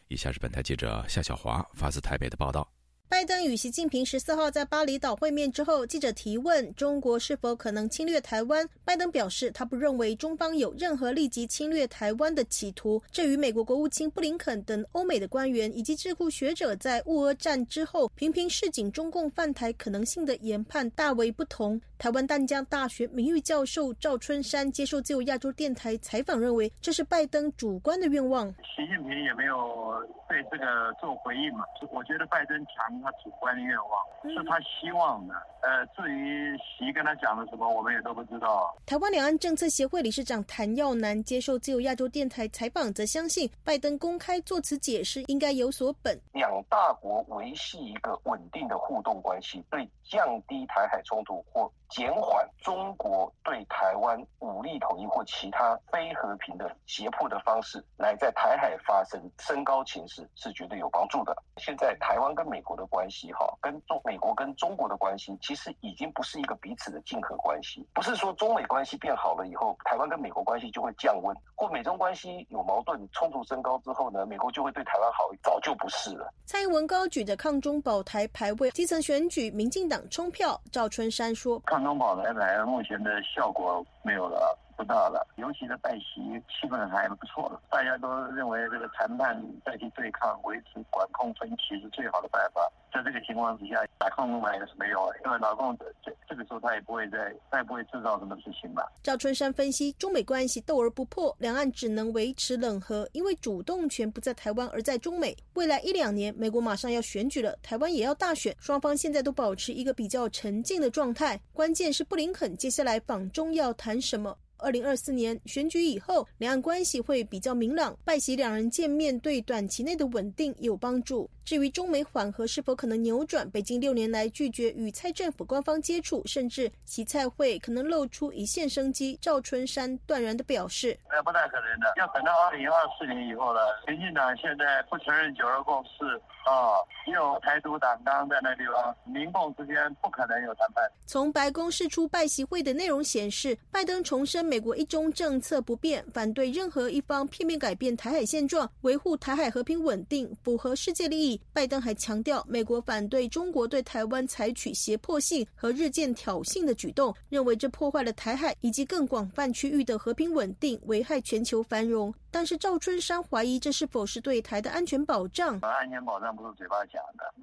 以下是本台记者夏小华发自台北的报道。拜登与习近平十四号在巴厘岛会面之后，记者提问中国是否可能侵略台湾，拜登表示他不认为中方有任何立即侵略台湾的企图。这与美国国务卿布林肯等欧美的官员以及智库学者在乌俄战之后频频示警中共犯台可能性的研判大为不同。台湾淡江大学名誉教授赵春山接受自由亚洲电台采访，认为这是拜登主观的愿望。习近平也没有对这个做回应嘛？我觉得拜登强。他主观的愿望是他希望的，呃，至于习跟他讲了什么，我们也都不知道。台湾两岸政策协会理事长谭耀南接受自由亚洲电台采访，则相信拜登公开作此解释应该有所本。两大国维系一个稳定的互动关系，对降低台海冲突或。减缓中国对台湾武力统一或其他非和平的胁迫的方式，来在台海发生升高情势，是绝对有帮助的。现在台湾跟美国的关系，哈，跟中美国跟中国的关系，其实已经不是一个彼此的竞合关系。不是说中美关系变好了以后，台湾跟美国关系就会降温，或美中关系有矛盾冲突升高之后呢，美国就会对台湾好，早就不是了。蔡英文高举着抗中保台牌位，基层选举，民进党冲票。赵春山说。抗中宝来来目前的效果没有了，不到了。尤其是拜习气氛还不错了，大家都认为这个谈判代替对抗，维持管控分歧是最好的办法。在这个情况之下，打抗中牌有什么用？因为老共这这个时候他也不会再，再不会制造什么事情吧。赵春山分析，中美关系斗而不破，两岸只能维持冷和，因为主动权不在台湾而在中美。未来一两年，美国马上要选举了，台湾也要大选，双方现在都保持一个比较沉静的状态。关键是布林肯接下来访中要谈什么。二零二四年选举以后，两岸关系会比较明朗，拜习两人见面对短期内的稳定有帮助。至于中美缓和是否可能扭转，北京六年来拒绝与蔡政府官方接触，甚至习蔡会可能露出一线生机。赵春山断然的表示：“那不太可能的，要等到二零二四年以后了。民进党现在不承认九二共识啊，有台独党纲在那地方，民共之间不可能有谈判。”从白宫释出拜习会的内容显示，拜登重申美国一中政策不变，反对任何一方片面改变台海现状，维护台海和平稳定，符合世界利益。拜登还强调，美国反对中国对台湾采取胁迫性和日渐挑衅的举动，认为这破坏了台海以及更广泛区域的和平稳定，危害全球繁荣。但是赵春山怀疑，这是否是对台的安全保障？安全保障不是嘴巴讲的，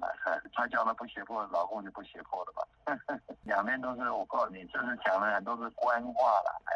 他讲的不胁迫，老公就不胁迫了吧？两边都是，我告诉你，这是讲的都是官话了，哎。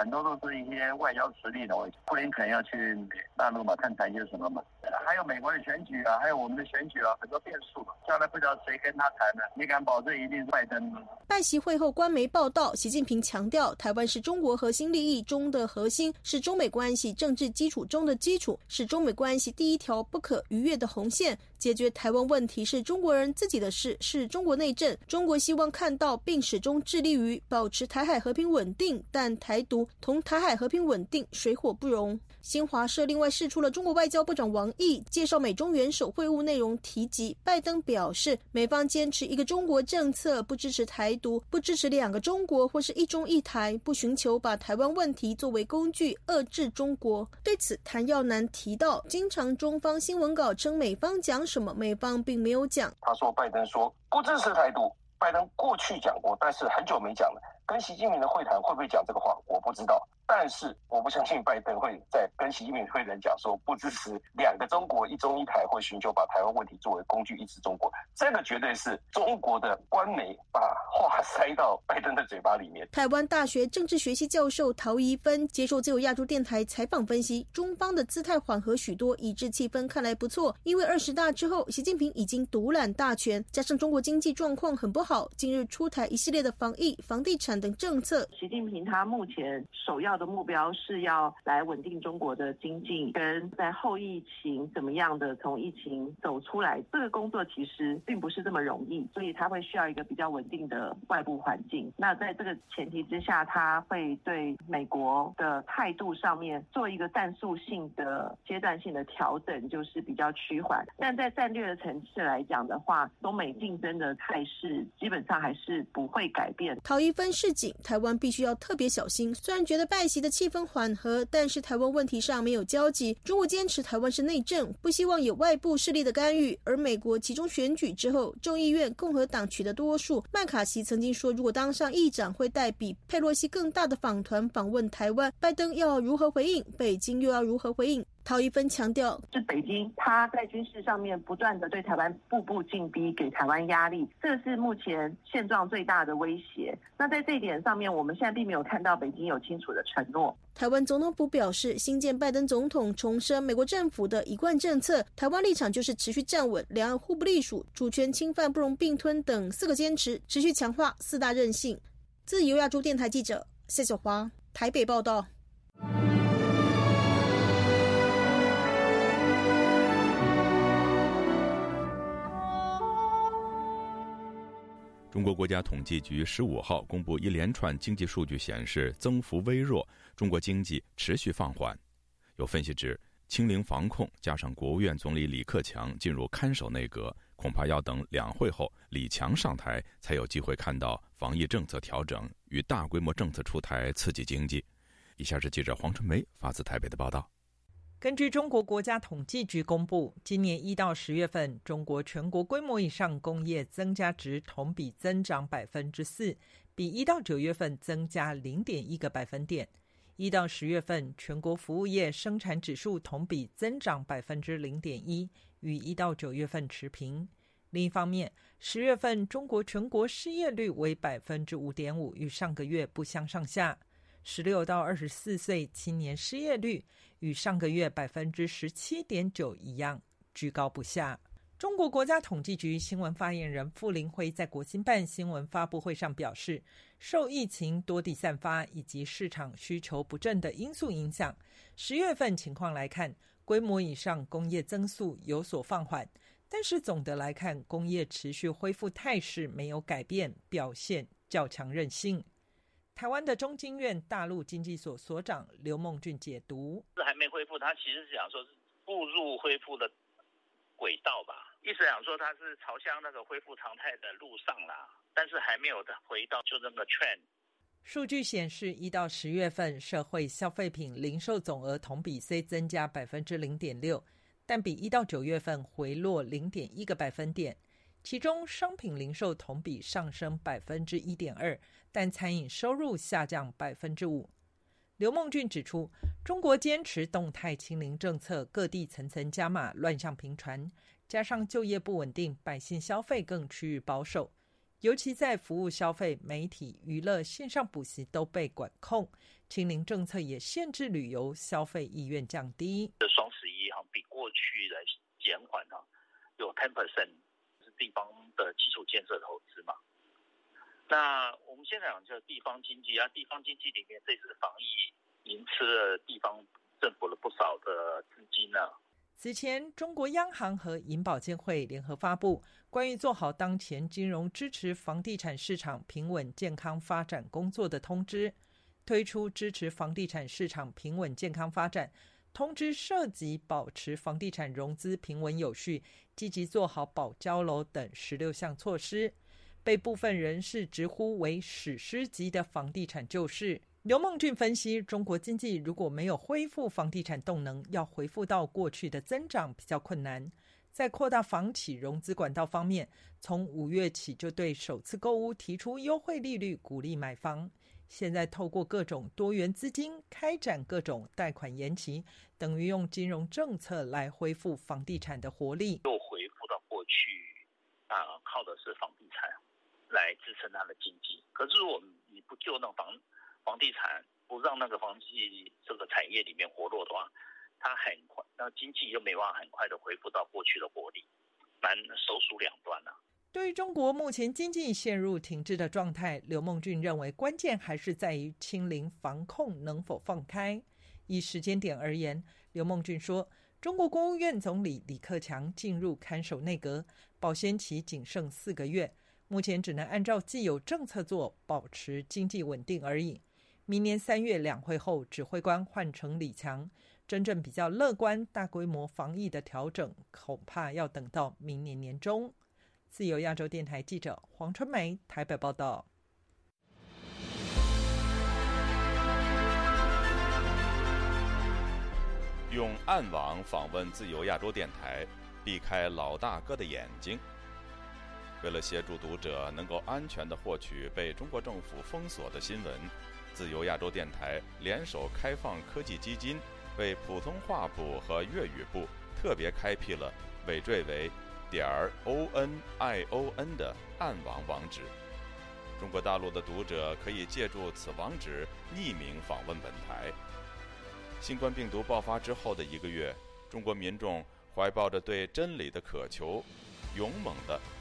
很多都是一些外交实力的。布林肯要去大陆嘛，看谈些什么嘛？还有美国的选举啊，还有我们的选举啊，很多变数嘛。将来不知道谁跟他谈呢？你敢保证一定是拜登吗？拜习会后，官媒报道，习近平强调，台湾是中国核心利益中的核心，是中美关系政治基础中的基础，是中美关系第一条不可逾越的红线。解决台湾问题是中国人自己的事，是中国内政。中国希望看到并始终致力于保持台海和平稳定，但台独同台海和平稳定水火不容。新华社另外释出了中国外交部长王毅介绍美中元首会晤内容，提及拜登表示，美方坚持一个中国政策，不支持台独，不支持两个中国或是一中一台，不寻求把台湾问题作为工具遏制中国。对此，谭耀南提到，经常中方新闻稿称美方讲。什么？美方并没有讲。他说，拜登说不支持台独。拜登过去讲过，但是很久没讲了。跟习近平的会谈会不会讲这个话？我不知道。但是我不相信拜登会在跟习近平会谈讲说不支持两个中国、一中一台，或寻求把台湾问题作为工具抑制中国。这个绝对是中国的官媒把话塞到拜登的嘴巴里面。台湾大学政治学系教授陶怡芬接受自由亚洲电台采访分析，中方的姿态缓和许多，以致气氛看来不错。因为二十大之后，习近平已经独揽大权，加上中国经济状况很不好，近日出台一系列的防疫、房地产等政策。习近平他目前首要的目标是要来稳定中国的经济，跟在后疫情怎么样的从疫情走出来，这个工作其实并不是这么容易，所以他会需要一个比较稳定的外部环境。那在这个前提之下，他会对美国的态度上面做一个战术性的阶段性的调整，就是比较趋缓。但在战略的层次来讲的话，中美竞争的态势基本上还是不会改变。陶一分台湾必须要特别小心。虽然觉得拜习的气氛缓和，但是台湾问题上没有交集。中国坚持台湾是内政，不希望有外部势力的干预。而美国其中选举之后，众议院共和党取得多数，麦卡锡曾经说，如果当上议长，会带比佩洛西更大的访团访问台湾。拜登要如何回应？北京又要如何回应？陶一芬强调，是北京他在军事上面不断的对台湾步步进逼，给台湾压力，这是目前现状最大的威胁。那在这一点上面，我们现在并没有看到北京有清楚的承诺。台湾总统府表示，新建拜登总统重申美国政府的一贯政策，台湾立场就是持续站稳，两岸互不隶属，主权侵犯不容并吞等四个坚持，持续强化四大韧性。自由亚洲电台记者谢小华台北报道。中国国家统计局十五号公布一连串经济数据，显示增幅微弱，中国经济持续放缓。有分析指，清零防控加上国务院总理李克强进入看守内阁，恐怕要等两会后李强上台，才有机会看到防疫政策调整与大规模政策出台刺激经济。以下是记者黄春梅发自台北的报道。根据中国国家统计局公布，今年一到十月份，中国全国规模以上工业增加值同比增长百分之四，比一到九月份增加零点一个百分点。一到十月份，全国服务业生产指数同比增长百分之零点一，与一到九月份持平。另一方面，十月份中国全国失业率为百分之五点五，与上个月不相上下。十六到二十四岁青年失业率与上个月百分之十七点九一样，居高不下。中国国家统计局新闻发言人傅林辉在国新办新闻发布会上表示，受疫情多地散发以及市场需求不振的因素影响，十月份情况来看，规模以上工业增速有所放缓，但是总的来看，工业持续恢复态势没有改变，表现较强韧性。台湾的中经院大陆经济所所长刘梦俊解读：是还没恢复，他其实是想说是步入恢复的轨道吧，意思想说他是朝向那个恢复常态的路上啦，但是还没有回到就那个 trend。数据显示，一到十月份社会消费品零售总额同比虽增加百分之零点六，但比一到九月份回落零点一个百分点。其中，商品零售同比上升百分之一点二，但餐饮收入下降百分之五。刘梦俊指出，中国坚持动态清零政策，各地层层加码，乱象频传，加上就业不稳定，百姓消费更趋于保守。尤其在服务消费、媒体、娱乐、线上补习都被管控，清零政策也限制旅游消费意愿降低。这双十一哈比过去来减缓哈有 ten percent 是地方的基础建设投资嘛？那我们现在讲叫地方经济啊，地方经济里面这次防疫已经吃了地方政府了不少的资金呢。此前，中国央行和银保监会联合发布关于做好当前金融支持房地产市场平稳健康发展工作的通知，推出支持房地产市场平稳健康发展通知，涉及保持房地产融资平稳有序、积极做好保交楼等十六项措施，被部分人士直呼为史诗级的房地产救市。刘梦俊分析，中国经济如果没有恢复房地产动能，要恢复到过去的增长比较困难。在扩大房企融资管道方面，从五月起就对首次购屋提出优惠利率，鼓励买房。现在透过各种多元资金开展各种贷款延期，等于用金融政策来恢复房地产的活力。又恢复到过去啊，靠的是房来支撑它的经济。可是如果你不救那房。房地产不让那个房地这个产业里面活络的话，它很快，那经济又没办法很快的恢复到过去的活力，蛮手鼠两端啊。对于中国目前经济陷入停滞的状态，刘梦俊认为关键还是在于清零防控能否放开。以时间点而言，刘梦俊说，中国国务院总理李克强进入看守内阁，保鲜期仅剩四个月，目前只能按照既有政策做，保持经济稳定而已。明年三月两会后，指挥官换成李强，真正比较乐观、大规模防疫的调整，恐怕要等到明年年中。自由亚洲电台记者黄春梅台北报道。用暗网访问自由亚洲电台，避开老大哥的眼睛。为了协助读者能够安全的获取被中国政府封锁的新闻。自由亚洲电台联手开放科技基金，为普通话部和粤语部特别开辟了尾缀为点儿 o n i o n 的暗网网址。中国大陆的读者可以借助此网址匿名访问本台。新冠病毒爆发之后的一个月，中国民众怀抱着对真理的渴求，勇猛地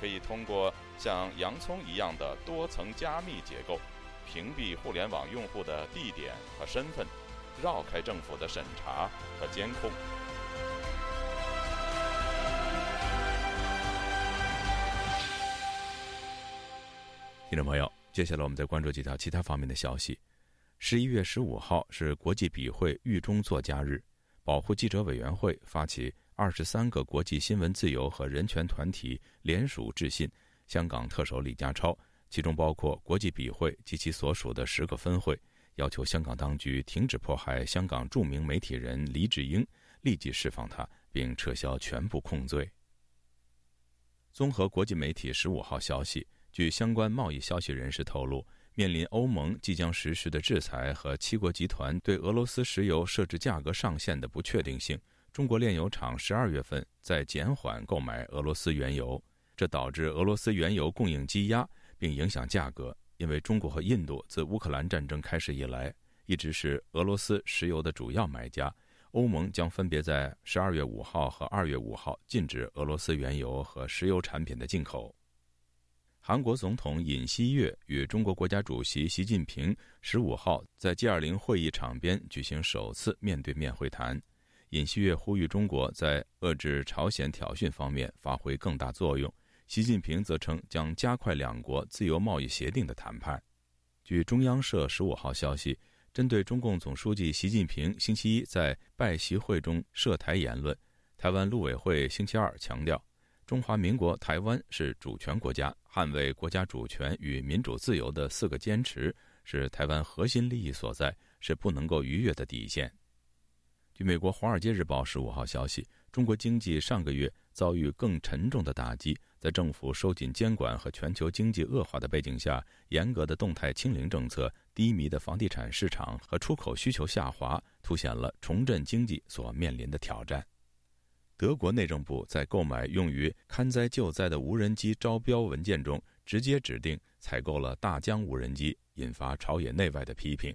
可以通过像洋葱一样的多层加密结构，屏蔽互联网用户的地点和身份，绕开政府的审查和监控。听众朋友，接下来我们再关注几条其他方面的消息。十一月十五号是国际笔会狱中作家日，保护记者委员会发起二十三个国际新闻自由和人权团体联署致信香港特首李家超，其中包括国际笔会及其所属的十个分会，要求香港当局停止迫害香港著名媒体人黎智英，立即释放他，并撤销全部控罪。综合国际媒体十五号消息，据相关贸易消息人士透露。面临欧盟即将实施的制裁和七国集团对俄罗斯石油设置价格上限的不确定性，中国炼油厂十二月份在减缓购买俄罗斯原油，这导致俄罗斯原油供应积压，并影响价格。因为中国和印度自乌克兰战争开始以来，一直是俄罗斯石油的主要买家。欧盟将分别在十二月五号和二月五号禁止俄罗斯原油和石油产品的进口。韩国总统尹锡悦与中国国家主席习近平十五号在 G20 会议场边举行首次面对面会谈。尹锡悦呼吁中国在遏制朝鲜挑衅方面发挥更大作用，习近平则称将加快两国自由贸易协定的谈判。据中央社十五号消息，针对中共总书记习近平星期一在拜习会中涉台言论，台湾陆委会星期二强调。中华民国台湾是主权国家，捍卫国家主权与民主自由的四个坚持是台湾核心利益所在，是不能够逾越的底线。据美国《华尔街日报》十五号消息，中国经济上个月遭遇更沉重的打击，在政府收紧监管和全球经济恶化的背景下，严格的动态清零政策、低迷的房地产市场和出口需求下滑，凸显了重振经济所面临的挑战。德国内政部在购买用于看灾救灾的无人机招标文件中，直接指定采购了大疆无人机，引发朝野内外的批评。